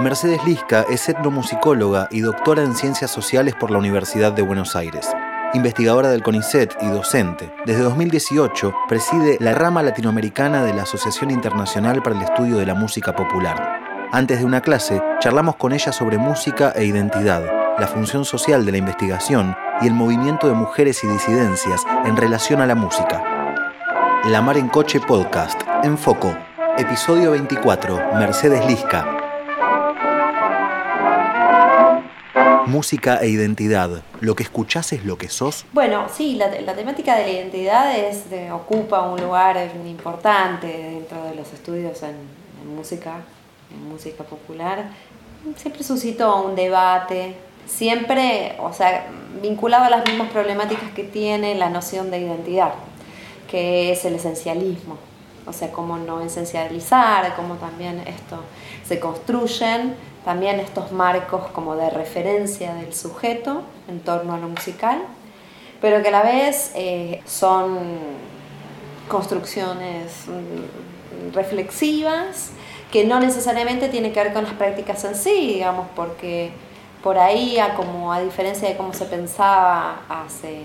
Mercedes Lisca es etnomusicóloga y doctora en Ciencias Sociales por la Universidad de Buenos Aires. Investigadora del CONICET y docente, desde 2018 preside la rama latinoamericana de la Asociación Internacional para el Estudio de la Música Popular. Antes de una clase, charlamos con ella sobre música e identidad, la función social de la investigación y el movimiento de mujeres y disidencias en relación a la música. La Mar en Coche Podcast, en Foco, episodio 24, Mercedes Lisca. Música e identidad. ¿Lo que escuchás es lo que sos? Bueno, sí, la, temática de la identidad es, ocupa un lugar importante dentro de los estudios en, música, en música popular. Siempre suscitó un debate, siempre, o sea, vinculado a las mismas problemáticas que tiene la noción de identidad, que es el esencialismo. O sea, cómo no esencializar, cómo también esto se construyen también estos marcos como de referencia del sujeto en torno a lo musical, pero que a la vez eh, son construcciones mm, reflexivas que no necesariamente tienen que ver con las prácticas en sí, digamos, porque por ahí, a, como a diferencia de cómo se pensaba hace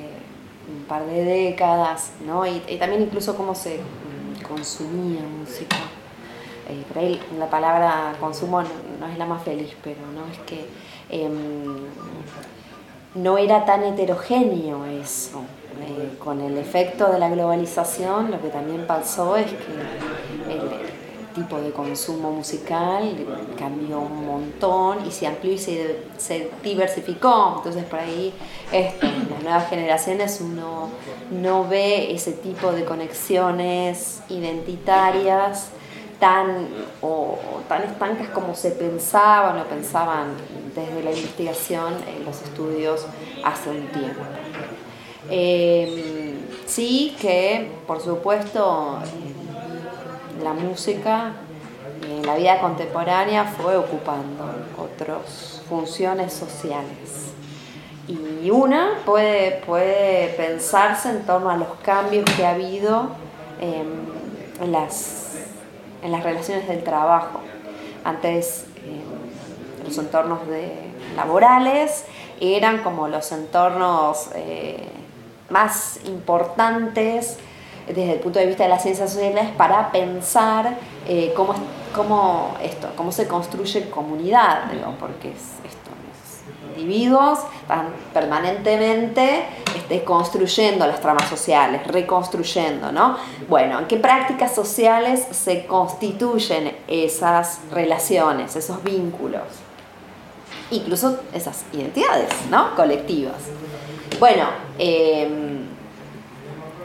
un par de décadas, ¿no? y, y también incluso cómo se mm, consumía música eh, por ahí la palabra consumo no, es la más feliz, pero no es que em, no era tan heterogéneo eso. Eh, con el efecto de la globalización, lo que también pasó es que el, tipo de consumo musical cambió un montón y se amplió y se, diversificó. Entonces por ahí en las nuevas generaciones uno no ve ese tipo de conexiones identitarias tan, o, tan estancas como se pensaban o pensaban desde la investigación en los estudios hace un tiempo. Em, sí que, por supuesto, la música en la vida contemporánea fue ocupando otras funciones sociales. Y una puede, puede pensarse en torno a los cambios que ha habido en las en las relaciones del trabajo. Antes eh, los entornos laborales eran como los entornos eh, más importantes desde el punto de vista de las ciencias sociales para pensar eh, cómo, cómo, esto, cómo se construye comunidad, porque es, individuos están permanentemente construyendo las tramas sociales, reconstruyendo, ¿no? Bueno, ¿en qué prácticas sociales se constituyen esas relaciones, esos vínculos? Incluso esas identidades, ¿no? Colectivas. Bueno, em,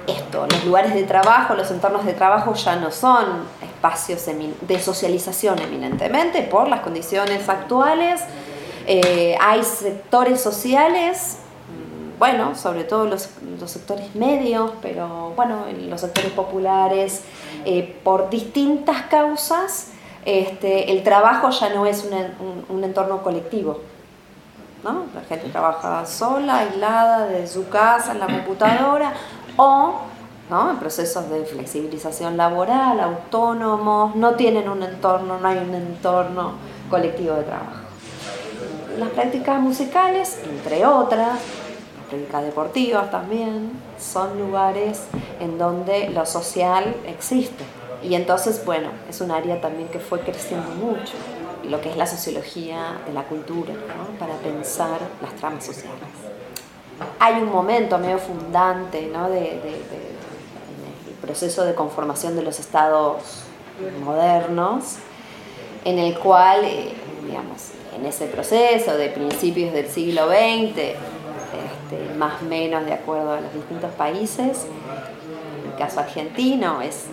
esto, los lugares de trabajo, los entornos de trabajo ya no son espacios de socialización eminentemente por las condiciones actuales eh, hay sectores sociales, bueno, sobre todo los, sectores medios, pero bueno, los sectores populares, eh, por distintas causas, este, el trabajo ya no es un, entorno colectivo. ¿no? La gente trabaja sola, aislada, desde su casa, en la computadora, o ¿no? en procesos de flexibilización laboral, autónomos, no tienen un entorno, no hay un entorno colectivo de trabajo las prácticas musicales, entre otras, prácticas deportivas también, son lugares en donde lo social existe. Y entonces, bueno, es un área también que fue creciendo mucho, lo que es la sociología de la cultura, para pensar las tramas sociales. Hay un momento medio fundante ¿no? de, en el proceso de conformación de los estados modernos, en el cual, eh, digamos, en ese proceso de principios del siglo XX, este, más o menos de acuerdo a los distintos países, en el caso argentino es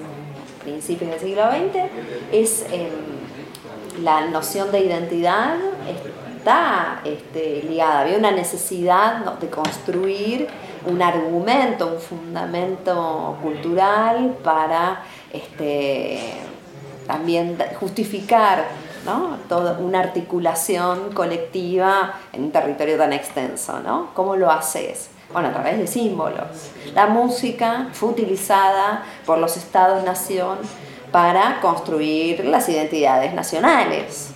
principios del siglo XX, es em, la noción de identidad está este, ligada, había una necesidad de construir un argumento, un fundamento cultural para este, también justificar Toda una articulación colectiva en un territorio tan extenso, ¿no? ¿Cómo lo haces? Bueno, a través de símbolos. La música fue utilizada por los estados-nación para construir las identidades nacionales.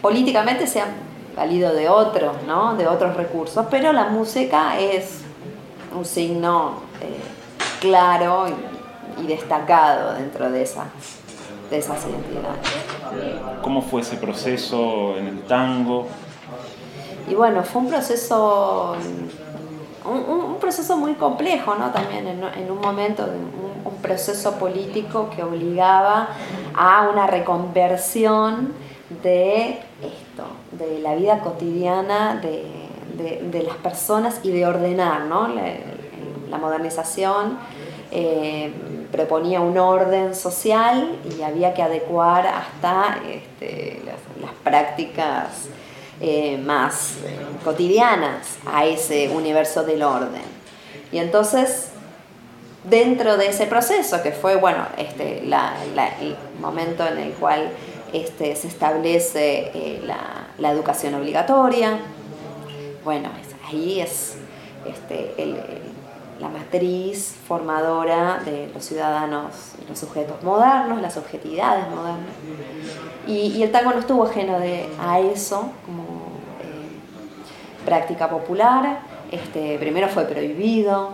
políticamente se han valido de otros, ¿no? de otros recursos, pero la música es un signo eh, claro y, destacado dentro de de esas identidades. ¿Cómo fue ese proceso en el tango? Y bueno, fue un proceso, un, proceso muy complejo, ¿no? También en, un momento, un, proceso político que obligaba a una reconversión de esto, de la vida cotidiana de, las personas y de ordenar, ¿no? La, modernización eh, proponía un orden social y había que adecuar hasta este, las, prácticas eh, más eh, cotidianas a ese universo del orden. Y entonces, dentro de ese proceso, que fue, bueno, este, el momento en el cual este, se establece eh, la, educación obligatoria. Bueno, ahí es este, la matriz formadora de los ciudadanos, los sujetos modernos, las objetividades modernas. Y, el tango no estuvo ajeno de, a eso como eh, práctica popular. Este, primero fue prohibido,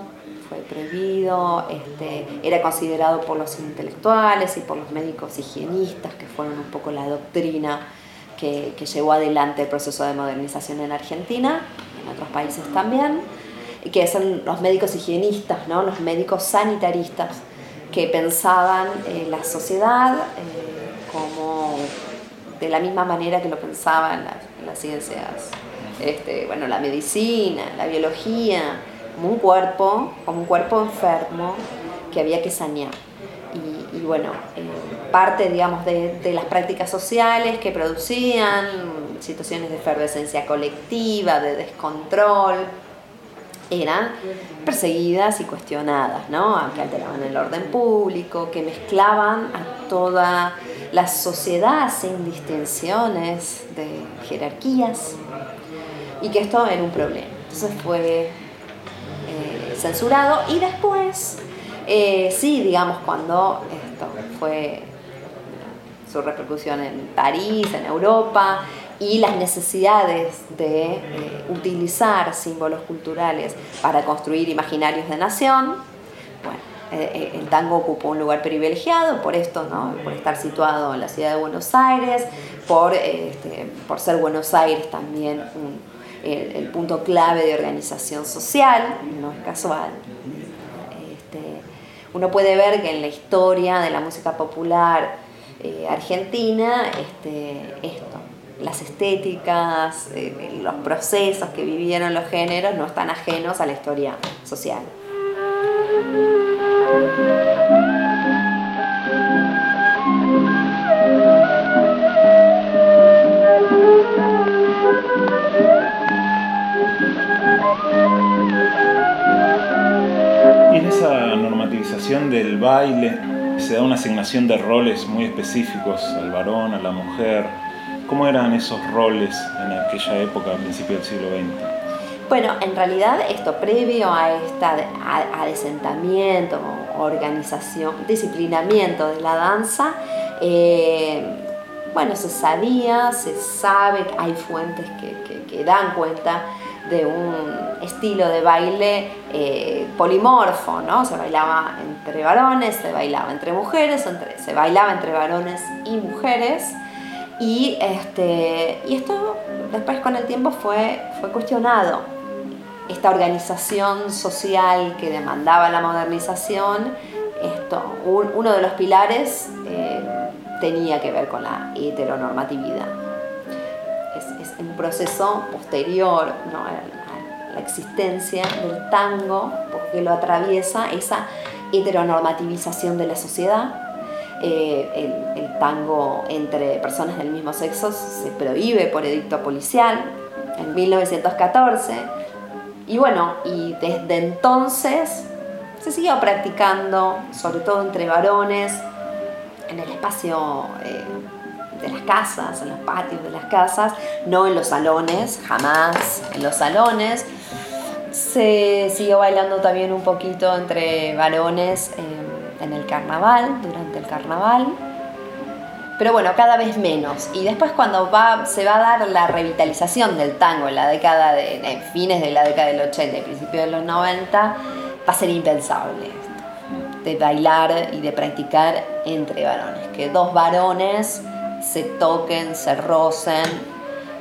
fue prohibido, este, era considerado por los intelectuales y por los médicos higienistas, que fueron un poco la doctrina que, llevó adelante el proceso de modernización en Argentina, en otros países también, que son los médicos higienistas, ¿no? los médicos sanitaristas, que pensaban la sociedad eh, como de la misma manera que lo pensaban las, ciencias, este, bueno, la medicina, la biología, como un cuerpo, como un cuerpo enfermo que había que sanear. Y, bueno, eh, parte, digamos, de, las prácticas sociales que producían situaciones de efervescencia colectiva, de descontrol, eran perseguidas y cuestionadas, ¿no? que alteraban el orden público, que mezclaban a toda la sociedad sin distinciones de jerarquías, y que esto era un problema. Entonces fue censurado y después, eh, sí, digamos, cuando esto fue su repercusión en París, en Europa, y las necesidades de eh, utilizar símbolos culturales para construir imaginarios de nación, bueno, eh, el tango ocupó un lugar privilegiado por esto, ¿no? por estar situado en la ciudad de Buenos Aires, por, este, por ser Buenos Aires también el, punto clave de organización social, no es casual. Este, uno puede ver que en la historia de la música popular eh, argentina, este, esto, las estéticas, eh, los procesos que vivieron los géneros no están ajenos a la historia social. del baile se da una asignación de roles muy específicos al varón, a la mujer. ¿Cómo eran esos roles en aquella época, a principios del siglo XX? Bueno, en realidad esto previo a esta adesentamiento, organización, disciplinamiento de la danza, eh, bueno, se sabía, se sabe, hay fuentes que, que dan cuenta de un estilo de baile eh, polimorfo, ¿no? Se bailaba entre varones, se bailaba entre mujeres, se bailaba entre varones y mujeres. Y, este, y esto después con el tiempo fue, fue cuestionado. Esta organización social que demandaba la modernización, esto, uno de los pilares eh, tenía que ver con la heteronormatividad es, un proceso posterior a, la existencia del tango, porque lo atraviesa esa heteronormativización de la sociedad. Eh, el, tango entre personas del mismo sexo se prohíbe por edicto policial en 1914 y bueno, y desde entonces se siguió practicando, sobre todo entre varones, en el espacio eh, de las casas, en los patios de las casas, no en los salones, jamás en los salones. Se siguió bailando también un poquito entre varones en el carnaval, durante el carnaval. pero bueno, cada vez menos. Y después cuando va, se va a dar la revitalización del tango en la década de, fines de la década del 80 y principios de los 90, va a ser impensable de bailar y de practicar entre varones, que dos varones se toquen, se rocen,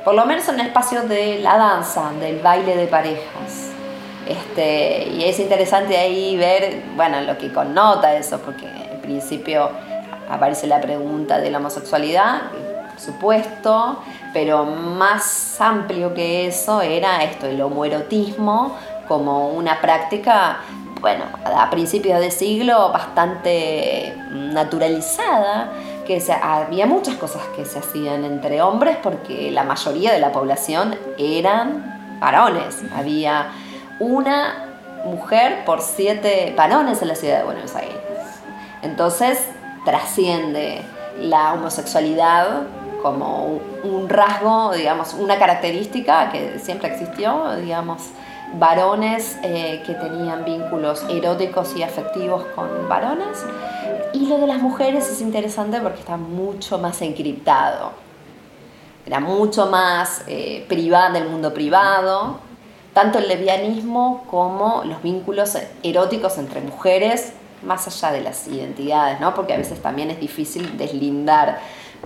por lo menos en el espacio de la danza, del baile de parejas. Este, y es interesante ahí ver, bueno, lo que connota eso, porque en principio aparece la pregunta de la homosexualidad, por supuesto, pero más amplio que eso era esto, el homoerotismo como una práctica, bueno, a principios de siglo bastante naturalizada, que había muchas cosas que se hacían entre hombres porque la mayoría de la población eran varones. Había una mujer por siete varones en la ciudad de Buenos Aires. Entonces, trasciende la homosexualidad como un rasgo, digamos, una característica que siempre existió, digamos, varones eh, que tenían vínculos eróticos y afectivos con varones. Y lo de las mujeres es interesante porque está mucho más encriptado. Era mucho más eh, privado del mundo privado, tanto el lesbianismo como los vínculos eróticos entre mujeres más allá de las identidades, ¿no? porque a veces también es difícil deslindar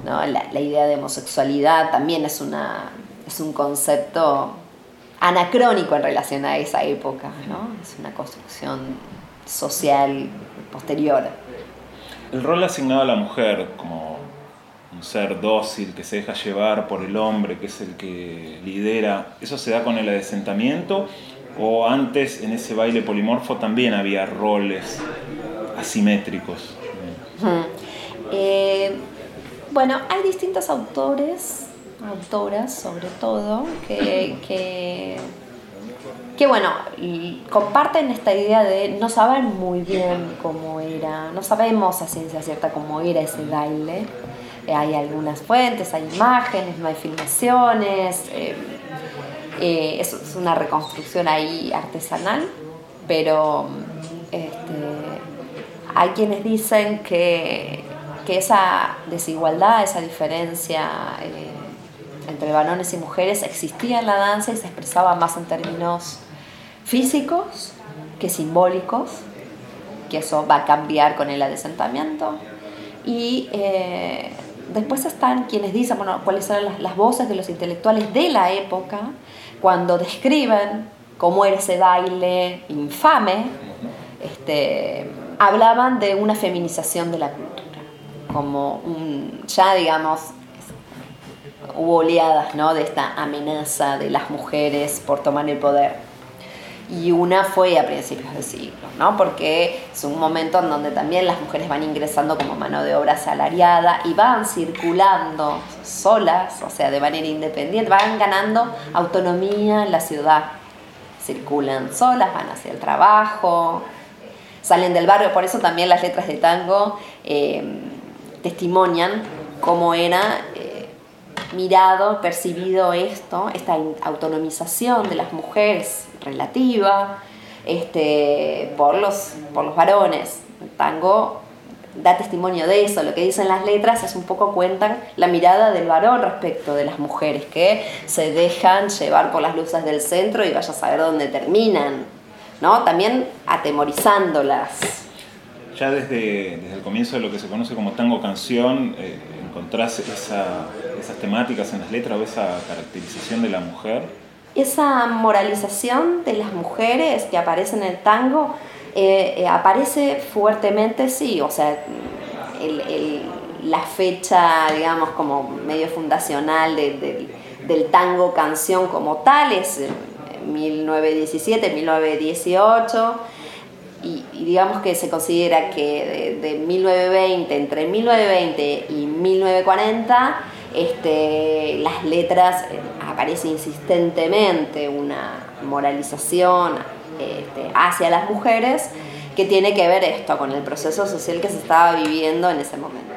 ¿no? la, idea de homosexualidad, también es, una, es un concepto anacrónico en relación a esa época, ¿no? es una construcción social posterior. El rol asignado a la mujer como un ser dócil que se deja llevar por el hombre, que es el que lidera, ¿eso se da con el adesentamiento? ¿O antes en ese baile polimorfo también había roles asimétricos. Eh, bueno, hay distintos autores, autoras sobre todo, que, que, bueno, comparten esta idea de no saben muy bien cómo era, no sabemos a ciencia cierta cómo era ese baile. Eh, hay algunas fuentes, hay imágenes, no hay filmaciones. Eh, es, es una reconstrucción ahí artesanal, pero este, hay quienes dicen que, esa desigualdad, esa diferencia eh, entre varones y mujeres existía en la danza y se expresaba más en términos físicos que simbólicos, que eso va a cambiar con el adesentamiento. Y eh, después están quienes dicen, bueno, cuáles son las, las, voces de los intelectuales de la época cuando describen cómo era ese baile infame, este, hablaban de una feminización de la cultura, como un, ya digamos, hubo oleadas ¿no? de esta amenaza de las mujeres por tomar el poder. Y una fue a principios de siglo, ¿no? porque es un momento en donde también las mujeres van ingresando como mano de obra asalariada y van circulando solas, o sea, de manera independiente, van ganando autonomía en la ciudad. Circulan solas, van hacia el trabajo, salen del barrio, por eso también las letras de tango eh, testimonian cómo era eh, mirado, percibido esto, esta autonomización de las mujeres relativa este, por, los, por los varones. Tango da testimonio de eso, lo que dicen las letras es un poco cuentan la mirada del varón respecto de las mujeres que se dejan llevar por las luces del centro y vaya a saber dónde terminan ¿no? También atemorizándolas. Ya desde, desde, el comienzo de lo que se conoce como tango canción, eh, ¿encontrás esas temáticas en las letras o esa caracterización de la mujer? Esa moralización de las mujeres que aparece en el tango eh, eh, aparece fuertemente, sí, o sea, la fecha, digamos, como medio fundacional del tango canción como tal es 1917, 1918, y, digamos que se considera que de, 1920, entre 1920 y 1940, este, las letras eh, aparece insistentemente una moralización este, hacia las mujeres que tiene que ver esto con el proceso social que se estaba viviendo en ese momento.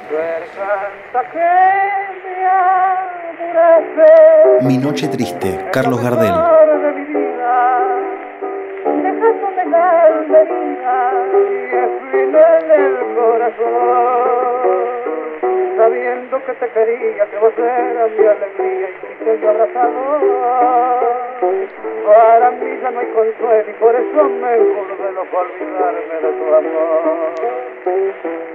Mi noche triste, Carlos Gardel. Que te quería, que vos eras mi alegría y mi sueño abrazador. Para mí ya no hay consuelo y por eso me no para olvidarme de tu amor.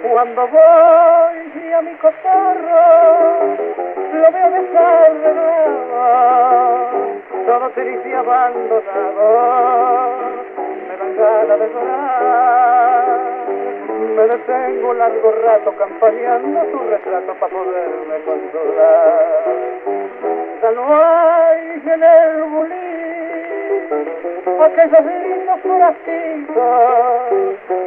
Cuando voy a mi cotorro, lo veo besar de nuevo, todo triste y abandonado, me dan ganas de llorar. Me detengo largo rato campaneando tu retrato para poderme consolar. Ya no hay en el bulín aquellos lindos coracitos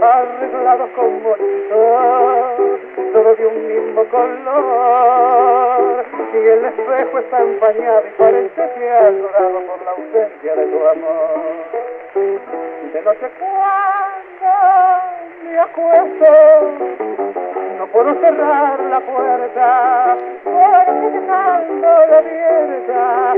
arreglados con bonitos, todo de un mismo color. Y el espejo está empañado y parece que ha llorado por la ausencia de tu amor. De noche cuando me acuesto, no puedo cerrar la puerta, porque dejando la abierta,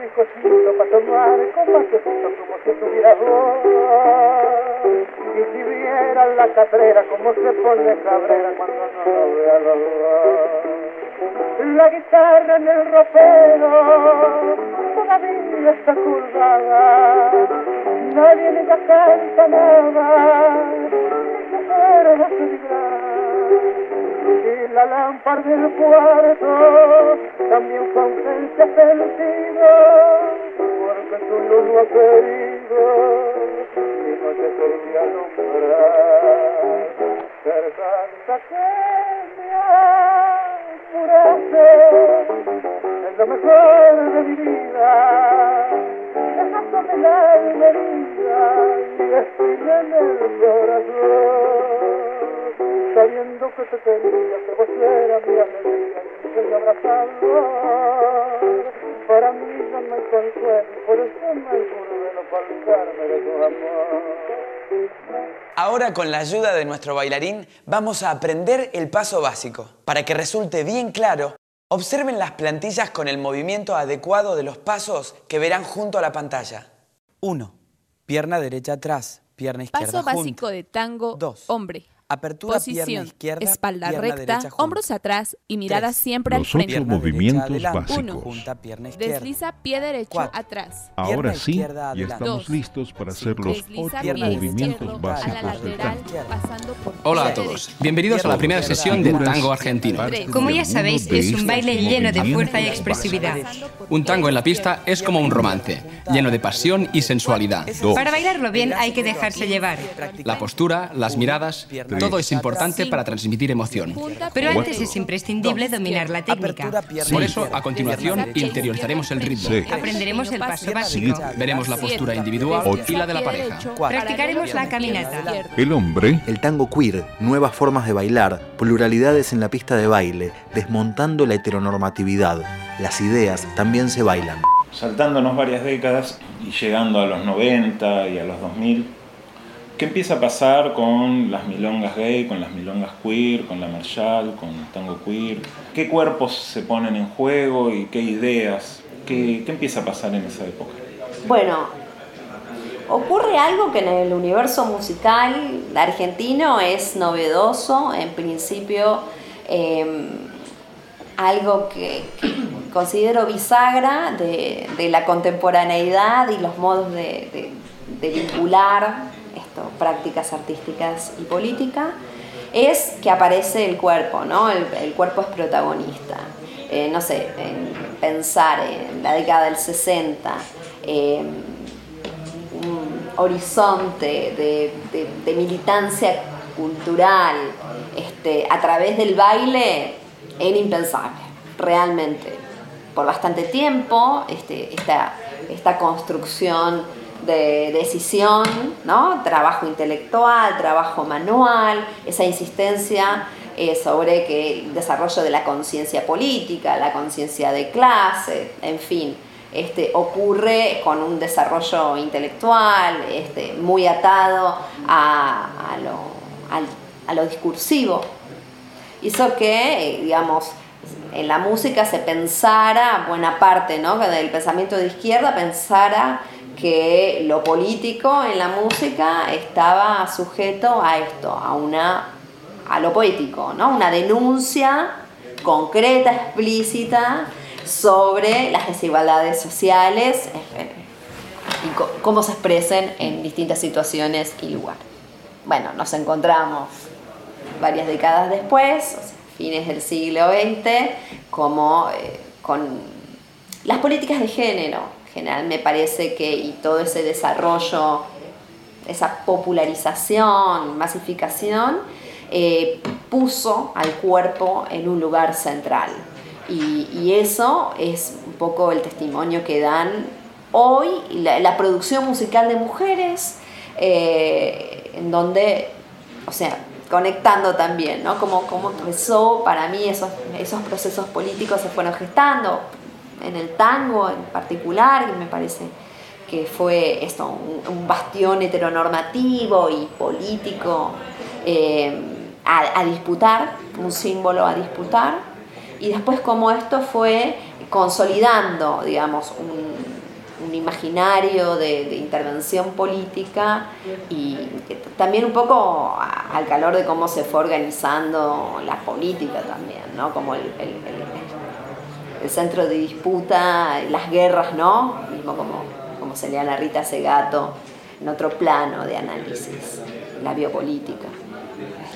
Mi cosito para tomar con matecito como si tuviera vos. Y si vieran la catrera como se pone cabrera cuando no lo vea los. La guitarra en el ropero todavía está curvada nadie le canta nada, se fuera Y la lámpara del cuarto también su ausencia sentido, porque tú no lo has querido y no te quería alumbrar. Ser tanta que me apuraste, es lo mejor de mi vida dejándome la herida y espina en el corazón. Sabiendo que te quería, que vos eras mi alegría, y el abrazador. Para mí no me consuelo, por eso me juro de no faltarme de tu amor. Ahora con la ayuda de nuestro bailarín vamos a aprender el paso básico para que resulte bien claro Observen las plantillas con el movimiento adecuado de los pasos que verán junto a la pantalla. 1. Pierna derecha atrás, pierna izquierda Paso básico de tango, 2. hombre. Apertura Posición, izquierda, espalda recta, hombros atrás y mirada siempre al frente. Los movimientos básicos. Uno, Desliza pie derecho atrás. Ahora sí, ya estamos listos para hacer los ocho movimientos básicos del tango. Hola a todos, bienvenidos a la primera sesión del tango argentino. Como ya sabéis, es un baile lleno de fuerza y expresividad. Un tango en la pista es como un romance, lleno de pasión y sensualidad. Para bailarlo bien hay que dejarse llevar. La postura, las miradas, todo es importante para transmitir emoción. Pero antes es imprescindible dominar la técnica. Por eso, a continuación, interiorizaremos el ritmo. Aprenderemos el paso básico. Veremos la postura individual y la de la pareja. Practicaremos la caminata. El hombre. El tango queer, nuevas formas de bailar, pluralidades en la pista de baile, desmontando la heteronormatividad. Las ideas también se bailan. Saltándonos varias décadas y llegando a los 90 y a los 2000, ¿Qué empieza a pasar con las milongas gay, con las milongas queer, con la marshall, con el tango queer? ¿Qué cuerpos se ponen en juego y qué ideas? ¿Qué, empieza a pasar en esa época? Bueno, ocurre algo que en el universo musical argentino es novedoso, en principio em, algo que, considero bisagra de, la contemporaneidad y los modos de vincular prácticas artísticas y política, es que aparece el cuerpo, ¿no? El, cuerpo es protagonista. Eh, no sé, pensar en la década del 60, un horizonte de, militancia cultural este, a través del baile era impensable, realmente. Por bastante tiempo, este, esta construcción de decisión, ¿no? trabajo intelectual, trabajo manual, esa insistencia eh, sobre que el desarrollo de la conciencia política, la conciencia de clase, en fin, este, ocurre con un desarrollo intelectual este, muy atado a, lo, discursivo. Hizo que, digamos, en la música se pensara, buena parte ¿no? del pensamiento de izquierda pensara que lo político en la música estaba sujeto a esto, a una a lo poético, ¿no? Una denuncia concreta, explícita sobre las desigualdades sociales eh, y cómo se expresen en distintas situaciones y lugares. Bueno, nos encontramos varias décadas después, fines del siglo XX, como eh, con las políticas de género. En general me parece que y todo ese desarrollo, esa popularización, masificación, eh, puso al cuerpo en un lugar central. Y, eso es un poco el testimonio que dan hoy la, producción musical de mujeres, eh, en donde, o sea, conectando también, ¿no? Como, como empezó para mí esos, esos procesos políticos se fueron gestando, en el tango en particular, que me parece que fue esto, un, bastión heteronormativo y político eh, a, disputar, un símbolo a disputar, y después como esto fue consolidando, digamos, un, imaginario de, intervención política y también un poco al calor de cómo se fue organizando la política también, ¿no? Como el, centro de disputa, las guerras, ¿no? Mismo como, como se le a Rita Segato, en otro plano de análisis, la biopolítica.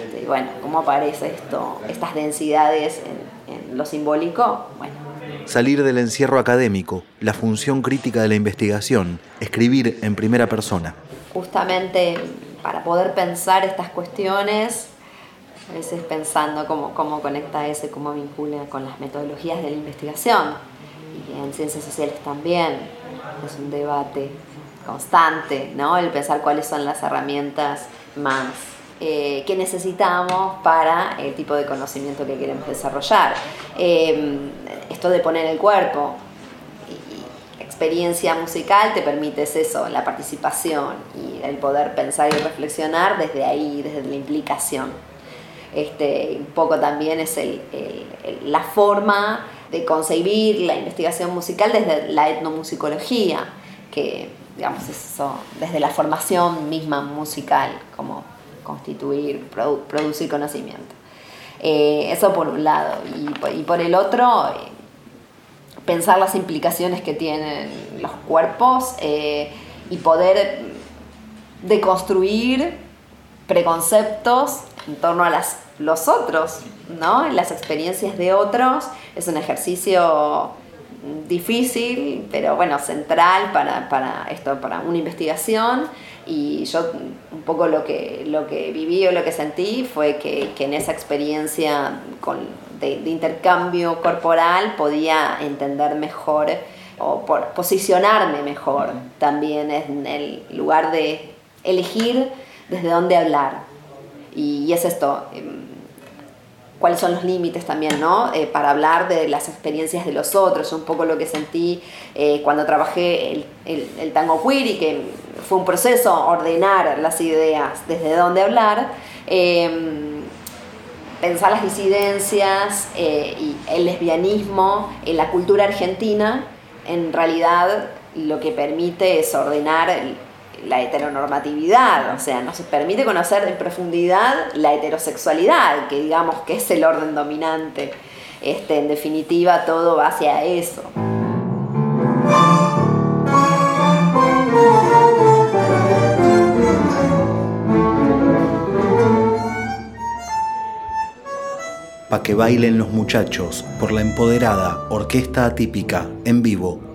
Este, bueno, ¿cómo aparece esto, estas densidades en, lo simbólico? Bueno. Salir del encierro académico, la función crítica de la investigación, escribir en primera persona. Justamente para poder pensar estas cuestiones, a veces pensando cómo, cómo conecta ese, cómo vincula con las metodologías de la investigación. Y en ciencias sociales también es un debate constante, ¿no? El pensar cuáles son las herramientas más eh, que necesitamos para el tipo de conocimiento que queremos desarrollar. Eh, esto de poner el cuerpo, experiencia musical te permite eso, la participación y el poder pensar y reflexionar desde ahí, desde la implicación. Este, un poco también es la forma de concebir la investigación musical desde la etnomusicología, que digamos eso, desde la formación misma musical, como constituir, producir conocimiento. Eh, eso por un lado. Y, por el otro, eh, pensar las implicaciones que tienen los cuerpos eh, y poder deconstruir preconceptos en torno a las, los otros, ¿no? las experiencias de otros. Es un ejercicio difícil, pero bueno, central para, para esto, para una investigación y yo un poco lo que, lo que viví o lo que sentí fue que, en esa experiencia de, intercambio corporal podía entender mejor o por posicionarme mejor también en el lugar de elegir desde dónde hablar. Y, es esto, em, cuáles son los límites también, ¿no? Eh, para hablar de las experiencias de los otros, un poco lo que sentí eh, cuando trabajé el, el, tango queer que fue un proceso ordenar las ideas, desde dónde hablar, em, pensar las disidencias eh, y el lesbianismo en la cultura argentina, en realidad lo que permite es ordenar la heteronormatividad, o sea, nos permite conocer en profundidad la heterosexualidad, que digamos que es el orden dominante. Este, en definitiva, todo va hacia eso. Pa' que bailen los muchachos por la empoderada Orquesta Atípica en vivo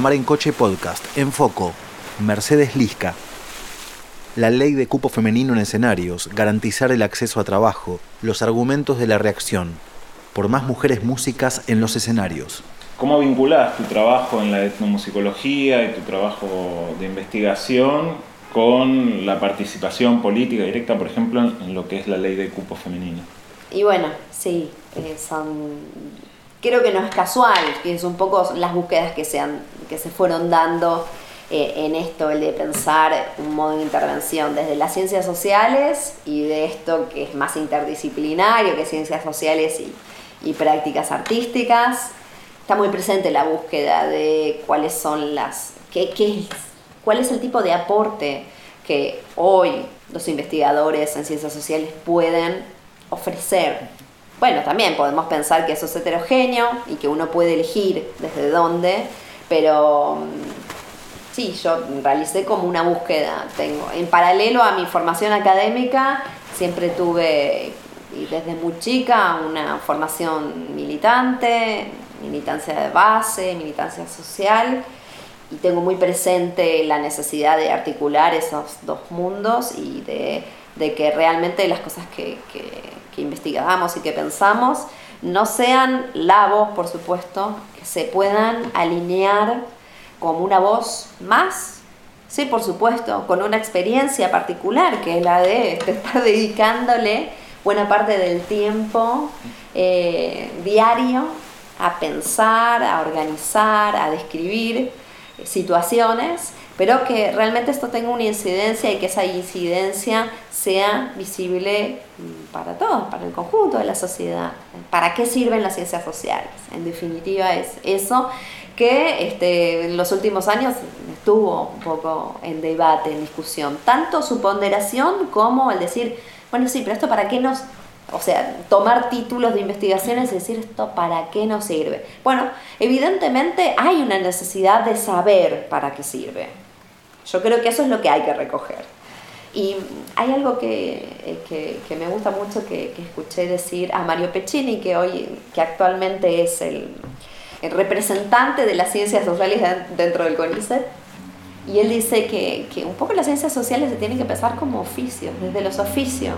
Mar en Coche Podcast, en Foco, Mercedes Lisca. La ley de cupo femenino en escenarios, garantizar el acceso a trabajo, los argumentos de la reacción, por más mujeres músicas en los escenarios. ¿Cómo vinculás tu trabajo en la etnomusicología y tu trabajo de investigación con la participación política directa, por ejemplo, en lo que es la ley de cupo femenino? Y bueno, sí, eh, son creo que no es casual, que es un poco las búsquedas que se, que se fueron dando eh, en esto, el de pensar un modo de intervención desde las ciencias sociales y de esto que es más interdisciplinario, que ciencias sociales y, prácticas artísticas. Está muy presente la búsqueda de cuáles son las, qué, qué, cuál es el tipo de aporte que hoy los investigadores en ciencias sociales pueden ofrecer bueno, también podemos pensar que eso es heterogéneo y que uno puede elegir desde dónde, pero mm, sí, yo realicé como una búsqueda. En paralelo a mi formación académica, siempre tuve, y desde muy chica, una formación militante, militancia de base, militancia social, y tengo muy presente la necesidad de articular esos dos mundos y de, que realmente las cosas que que investigamos y que pensamos no sean la voz, por supuesto, que se puedan alinear como una voz más, sí, por supuesto, con una experiencia particular, que es la de estar dedicándole buena parte del tiempo eh, diario a pensar, a organizar, a describir situaciones pero que realmente esto tenga una incidencia y que esa incidencia sea visible mm, para todos, para el conjunto de la sociedad. ¿Para qué sirven las ciencias sociales? En definitiva es eso que este, en los últimos años estuvo un poco en debate, en discusión, tanto su ponderación como el decir, bueno, sí, pero esto para qué nos o sea, tomar títulos de investigaciones y decir esto para qué nos sirve. Bueno, evidentemente hay una necesidad de saber para qué sirve. Yo creo que eso es lo que hay que recoger. Y hay algo que, eh, me gusta mucho que, escuché decir a Mario Pecini, que hoy, que actualmente es el, representante de las ciencias sociales dentro del CONICET, y él dice que, que, un poco las ciencias sociales se tienen que pensar como oficios, desde los oficios.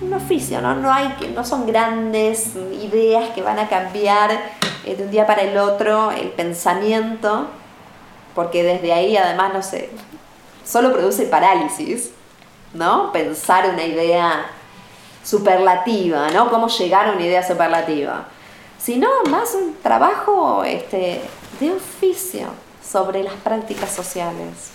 Un oficio, ¿no? No, hay, no son grandes ideas que van a cambiar eh, de un día para el otro el pensamiento, porque desde ahí además, no sé, solo produce parálisis, ¿no? Pensar una idea superlativa, ¿no? Cómo llegar a una idea superlativa, sino más un trabajo este, de oficio sobre las prácticas sociales.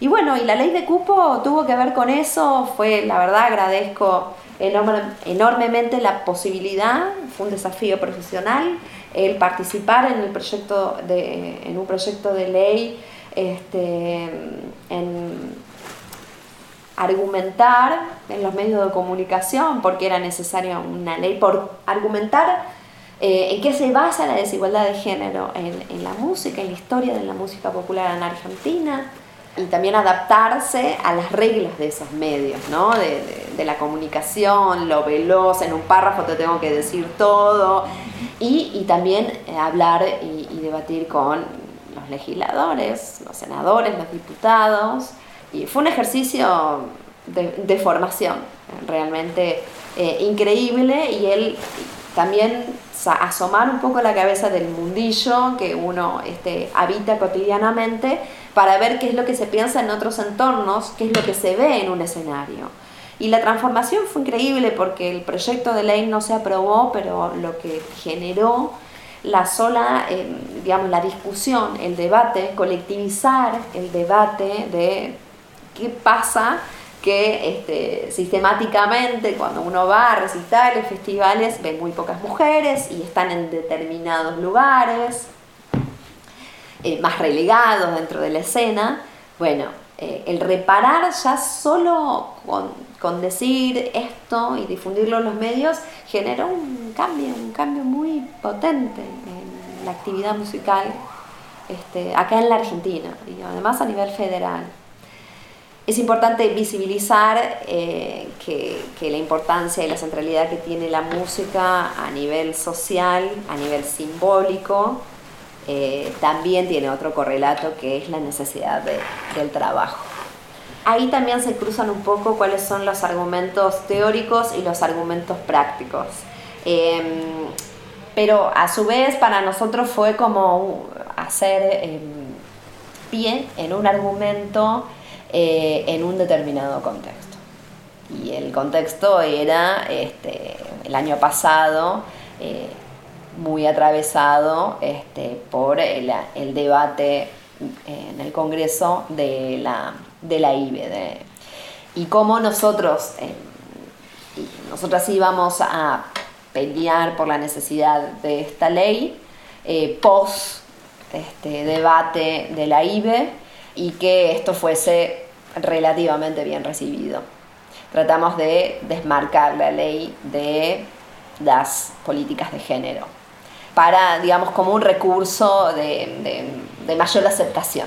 Y bueno, y la ley de cupo tuvo que ver con eso, fue, la verdad, agradezco enormemente la posibilidad, fue un desafío profesional, el participar en el proyecto de, en un proyecto de ley, este, en argumentar en los medios de comunicación, porque era necesaria una ley, por argumentar eh, en qué se basa la desigualdad de género en, en la música, en la historia de la música popular en Argentina, y también adaptarse a las reglas de esos medios, ¿no? De, la comunicación, lo veloz, en un párrafo te tengo que decir todo, y, también eh, hablar y, debatir con los legisladores, los senadores, los diputados, y fue un ejercicio de, formación realmente eh, increíble, y él también asomar un poco la cabeza del mundillo que uno este, habita cotidianamente para ver qué es lo que se piensa en otros entornos, qué es lo que se ve en un escenario. Y la transformación fue increíble porque el proyecto de ley no se aprobó, pero lo que generó la sola, eh, digamos, la discusión, el debate, colectivizar el debate de qué pasa que este, sistemáticamente cuando uno va a recitales, festivales, ven muy pocas mujeres y están en determinados lugares, eh, más relegados dentro de la escena, bueno, eh, el reparar ya solo con, decir esto y difundirlo en los medios generó un cambio, un cambio muy potente en la actividad musical este, acá en la Argentina y además a nivel federal. Es importante visibilizar eh, que, que, la importancia y la centralidad que tiene la música a nivel social, a nivel simbólico, eh, también tiene otro correlato que es la necesidad del trabajo. Ahí también se cruzan un poco cuáles son los argumentos teóricos y los argumentos prácticos. Em, pero a su vez para nosotros fue como hacer em, pie en un argumento eh, en un determinado contexto. Y el contexto era este, el año pasado, eh, muy atravesado este, por el, debate en el Congreso de la, de la IBE. y cómo nosotros, eh, nosotras íbamos a pelear por la necesidad de esta ley eh, post este, debate de la IBE y que esto fuese relativamente bien recibido. Tratamos de desmarcar la ley de las políticas de género para, digamos, como un recurso de, mayor aceptación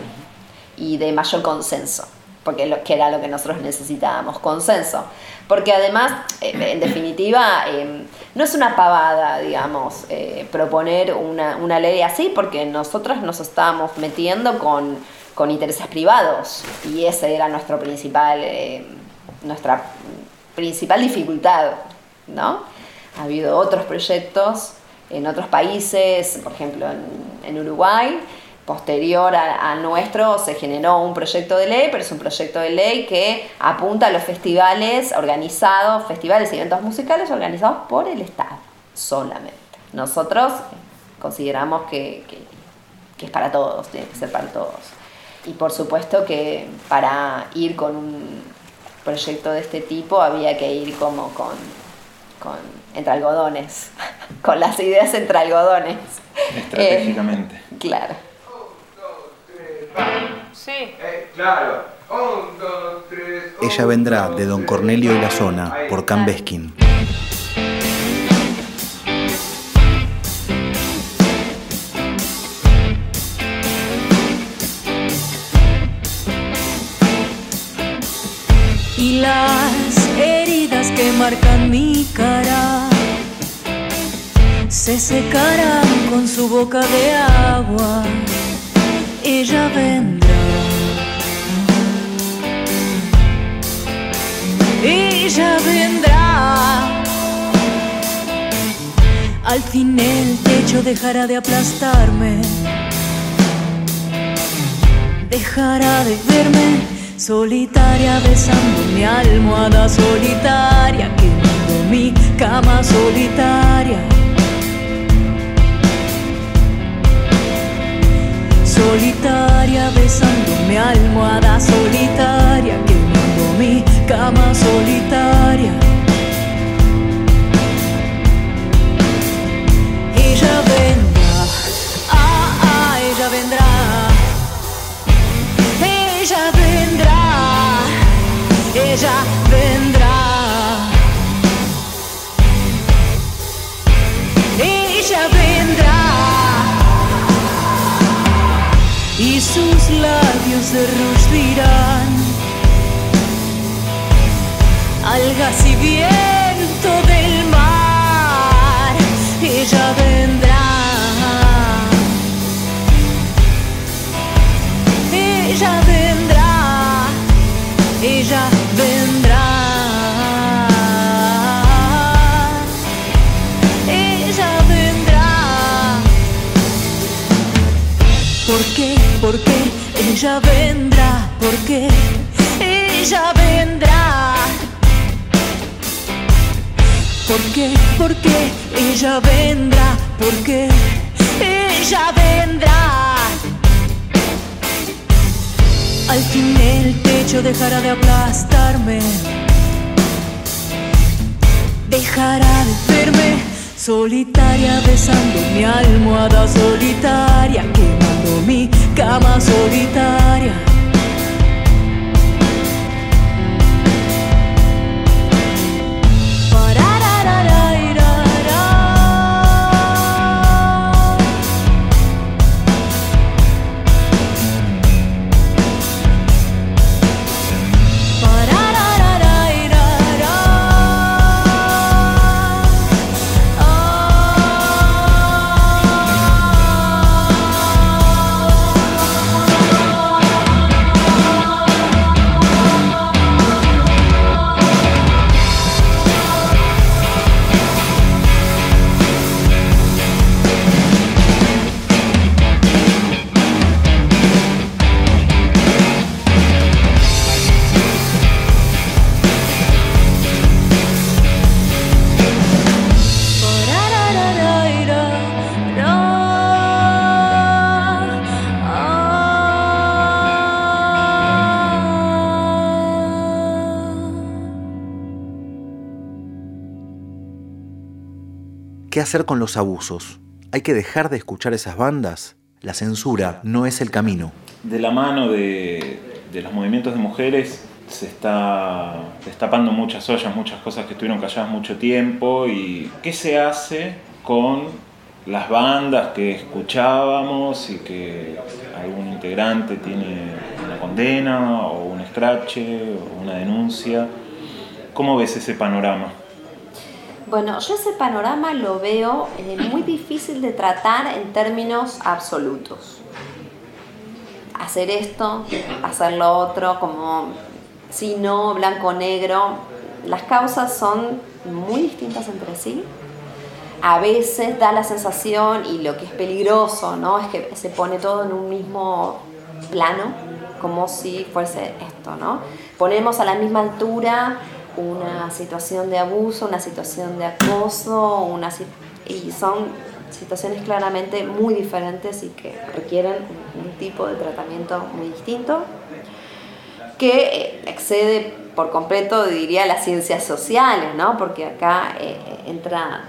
y de mayor consenso, porque lo, que era lo que nosotros necesitábamos, consenso. Porque además, eh, en definitiva, em, no es una pavada, digamos, eh, proponer una, ley así, porque nosotros nos estábamos metiendo con, intereses privados y esa era nuestro principal, eh, nuestra principal dificultad, ¿no? Ha habido otros proyectos en otros países, por ejemplo en, Uruguay, posterior a, nuestro se generó un proyecto de ley, pero es un proyecto de ley que apunta a los festivales organizados, festivales y eventos musicales organizados por el Estado solamente. Nosotros consideramos que, es para todos, tiene que ser para todos. Y por supuesto que para ir con un proyecto de este tipo había que ir como con entre algodones, con las ideas entre algodones. Estratégicamente. Eh, claro. Sí. Claro. Ella vendrá de Don Cornelio y la zona por Cambeskin. Y las que marcan mi cara se secarán con su boca de agua. Ella vendrá. Ella vendrá. Al fin el techo dejará de aplastarme. Dejará de verme solitaria besando mi almohada solitaria, quemando mi cama solitaria. Solitaria besando mi almohada solitaria, quemando mi cama solitaria. Algas y viento del mar. Ella vendrá. ella vendrá, ella vendrá. Ella vendrá. ¿Por qué? ¿Por qué? Ella vendrá. ¿Por qué? Ella vendrá. ¿Por qué? ¿Por qué? Ella vendrá. ¿Por qué? Ella vendrá. Al fin el techo dejará de aplastarme, dejará de verme solitaria besando mi almohada solitaria, quemando mi cama solitaria. Hacer con los abusos? ¿Hay que dejar de escuchar esas bandas? La censura no es el camino. De la mano de, los movimientos de mujeres se está destapando muchas ollas, muchas cosas que estuvieron calladas mucho tiempo. ¿Y qué se hace con las bandas que escuchábamos y que algún integrante tiene una condena o un escrache o una denuncia? ¿Cómo ves ese panorama? Bueno, yo ese panorama lo veo eh, muy difícil de tratar en términos absolutos. Hacer esto, hacer lo otro, como si no, blanco, negro. Las causas son muy distintas entre sí. A veces da la sensación, y lo que es peligroso, ¿no? Es que se pone todo en un mismo plano, como si fuese esto, ¿no? Ponemos a la misma altura una situación de abuso, una situación de acoso, una, y son situaciones claramente muy diferentes y que requieren un, tipo de tratamiento muy distinto, que eh, excede por completo, diría, las ciencias sociales, ¿no? porque acá eh, entra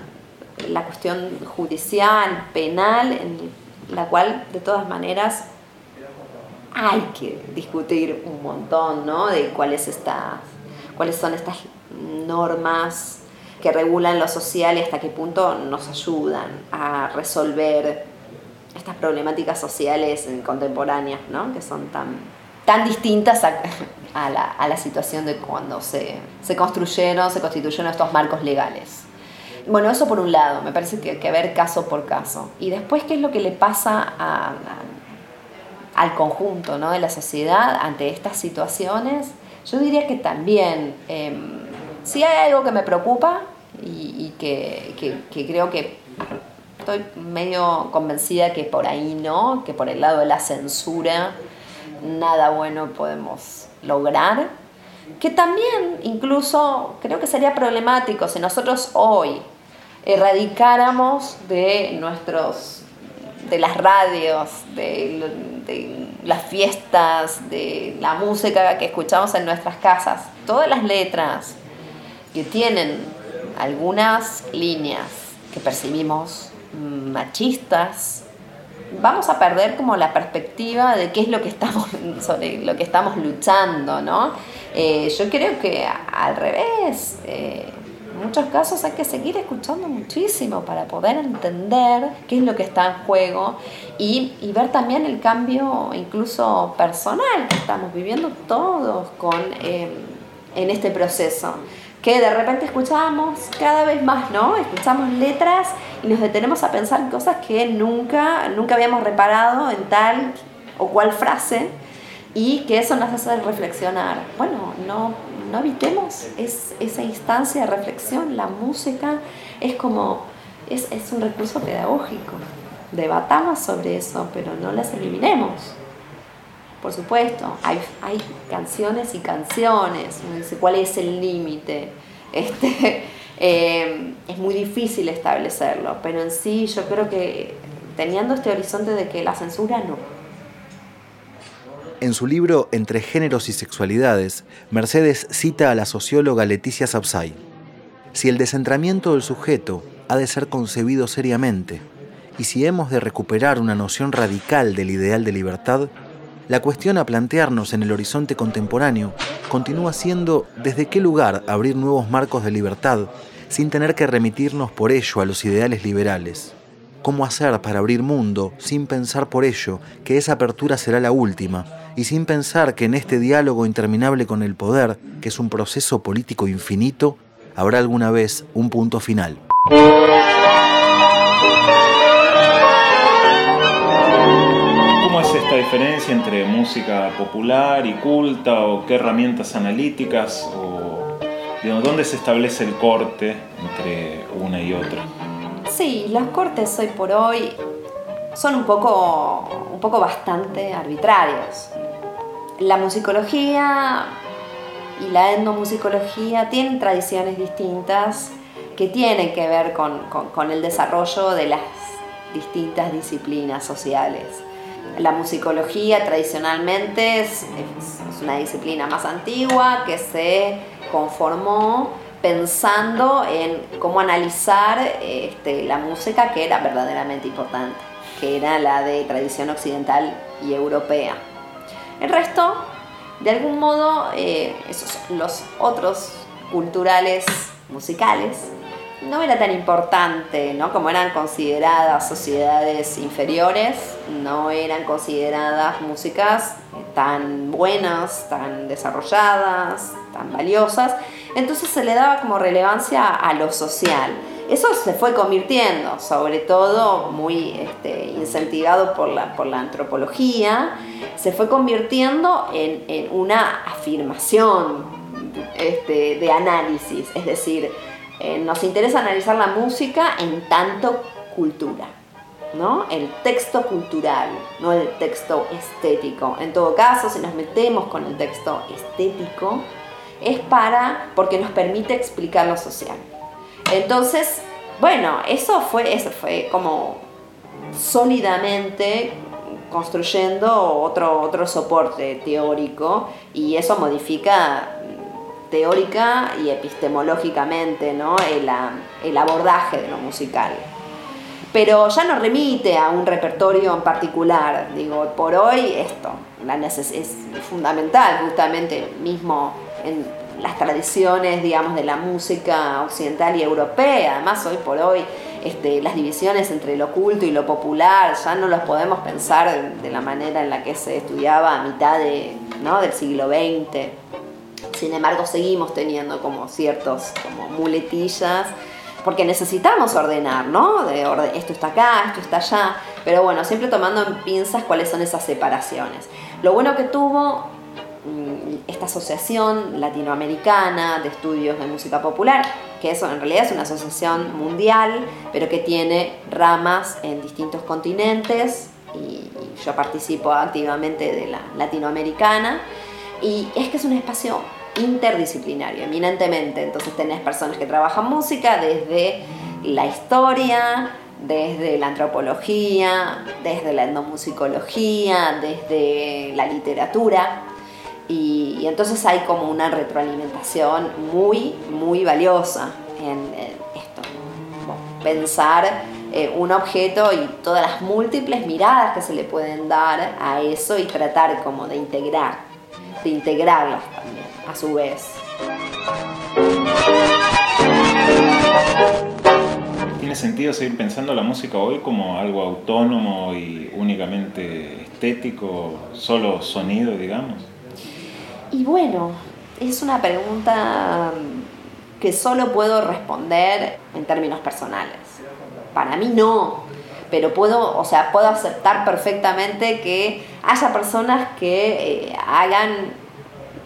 la cuestión judicial, penal, en la cual de todas maneras hay que discutir un montón ¿no? de cuál es esta cuáles son estas normas que regulan lo social y hasta qué punto nos ayudan a resolver estas problemáticas sociales contemporáneas, ¿no? que son tan, tan distintas a, la, situación de cuando se, se construyeron, se constituyeron estos marcos legales. Bueno, eso por un lado, me parece que hay que ver caso por caso. Y después, ¿qué es lo que le pasa al conjunto ¿no? de la sociedad ante estas situaciones? Yo diría que también, em, si hay algo que me preocupa y, que, creo que estoy medio convencida que por ahí no, que por el lado de la censura nada bueno podemos lograr, que también incluso creo que sería problemático si nosotros hoy erradicáramos de nuestros de las radios, de, las fiestas, de la música que escuchamos en nuestras casas, todas las letras que tienen algunas líneas que percibimos machistas, vamos a perder como la perspectiva de qué es lo que estamos, sobre lo que estamos luchando, ¿no? Eh, yo creo que al revés, eh, muchos casos hay que seguir escuchando muchísimo para poder entender qué es lo que está en juego y, ver también el cambio incluso personal que estamos viviendo todos con, eh, en este proceso que de repente escuchamos cada vez más, ¿no? Escuchamos letras y nos detenemos a pensar en cosas que nunca, nunca habíamos reparado en tal o cual frase y que eso nos hace reflexionar. Bueno, no, no evitemos es, esa instancia de reflexión. La música es como, es, un recurso pedagógico. Debatamos sobre eso, pero no las eliminemos. Por supuesto, hay, canciones y canciones. Uno dice, ¿cuál es el límite? Este, eh, es muy difícil establecerlo, pero en sí yo creo que teniendo este horizonte de que la censura no, en su libro Entre géneros y sexualidades, Mercedes cita a la socióloga Leticia Sapsay. Si el descentramiento del sujeto ha de ser concebido seriamente, y si hemos de recuperar una noción radical del ideal de libertad, la cuestión a plantearnos en el horizonte contemporáneo continúa siendo desde qué lugar abrir nuevos marcos de libertad sin tener que remitirnos por ello a los ideales liberales. ¿Cómo hacer para abrir mundo sin pensar por ello que esa apertura será la última y sin pensar que en este diálogo interminable con el poder, que es un proceso político infinito, habrá alguna vez un punto final. ¿Cómo es esta diferencia entre música popular y culta o qué herramientas analíticas o dónde se establece el corte entre una y otra? Sí, los cortes hoy por hoy son un poco, un poco bastante arbitrarios. La musicología y la etnomusicología tienen tradiciones distintas que tienen que ver con, el desarrollo de las distintas disciplinas sociales. La musicología tradicionalmente es, una disciplina más antigua que se conformó pensando en cómo analizar este, la música que era verdaderamente importante, que era la de tradición occidental y europea. El resto, de algún modo, eh, esos, los otros culturales, musicales, no era tan importante, ¿no? Como eran consideradas sociedades inferiores, no eran consideradas músicas tan buenas, tan desarrolladas, tan valiosas, entonces se le daba como relevancia a lo social. Eso se fue convirtiendo, sobre todo muy este, incentivado por la, por la antropología, se fue convirtiendo en, una afirmación este, de análisis, es decir, eh, nos interesa analizar la música en tanto cultura. ¿no? El texto cultural, no el texto estético. En todo caso, si nos metemos con el texto estético, es para, porque nos permite explicar lo social. Entonces, bueno, eso fue, eso fue como sólidamente construyendo otro, otro soporte teórico y eso modifica teórica y epistemológicamente ¿no? el, el abordaje de lo musical pero ya no remite a un repertorio en particular. Digo, por hoy esto la es fundamental, justamente mismo en las tradiciones, digamos, de la música occidental y europea. Además, hoy por hoy, este, las divisiones entre lo culto y lo popular ya no las podemos pensar de la manera en la que se estudiaba a mitad de, ¿no? del siglo XX. Sin embargo, seguimos teniendo como ciertos como muletillas porque necesitamos ordenar, ¿no? De esto está acá, esto está allá, pero bueno, siempre tomando en pinzas cuáles son esas separaciones. Lo bueno que tuvo esta asociación latinoamericana de estudios de música popular, que eso en realidad es una asociación mundial, pero que tiene ramas en distintos continentes, y yo participo activamente de la latinoamericana, y es que es un espacio interdisciplinario, eminentemente. Entonces tenés personas que trabajan música desde la historia, desde la antropología, desde la etnomusicología, desde la literatura. Y, entonces hay como una retroalimentación muy, muy valiosa en, esto. pensar eh, un objeto y todas las múltiples miradas que se le pueden dar a eso y tratar como de integrar, de integrarlas también a su vez. ¿Tiene sentido seguir pensando la música hoy como algo autónomo y únicamente estético, solo sonido, digamos? Y bueno, es una pregunta que solo puedo responder en términos personales. Para mí no, pero puedo, o sea, puedo aceptar perfectamente que haya personas que eh, hagan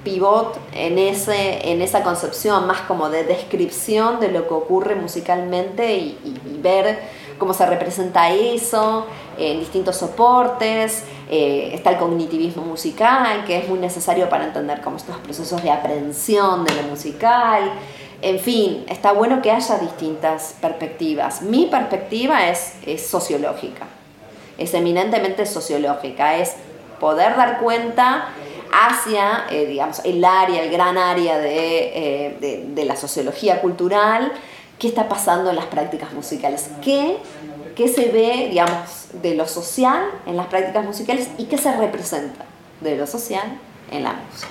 pivot en, ese, en esa concepción más como de descripción de lo que ocurre musicalmente y, ver cómo se representa eso en distintos soportes. Eh, está el cognitivismo musical, que es muy necesario para entender cómo estos procesos de aprehensión de lo musical. En fin, está bueno que haya distintas perspectivas. Mi perspectiva es, es sociológica, es eminentemente sociológica, es poder dar cuenta hacia, eh, digamos, el área, el gran área eh, de, la sociología cultural, qué está pasando en las prácticas musicales, qué, qué se ve, digamos, de lo social en las prácticas musicales y qué se representa de lo social en la música.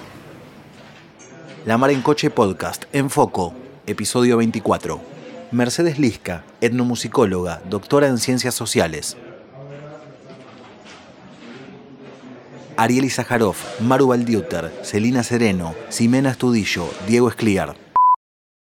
La Mar en Coche Podcast, en Foco, episodio 24. Mercedes Lisca, etnomusicóloga, doctora en ciencias sociales, Ariel Zaharov, Maru Valdiuter, Celina Sereno, Ximena Estudillo, Diego Escliar.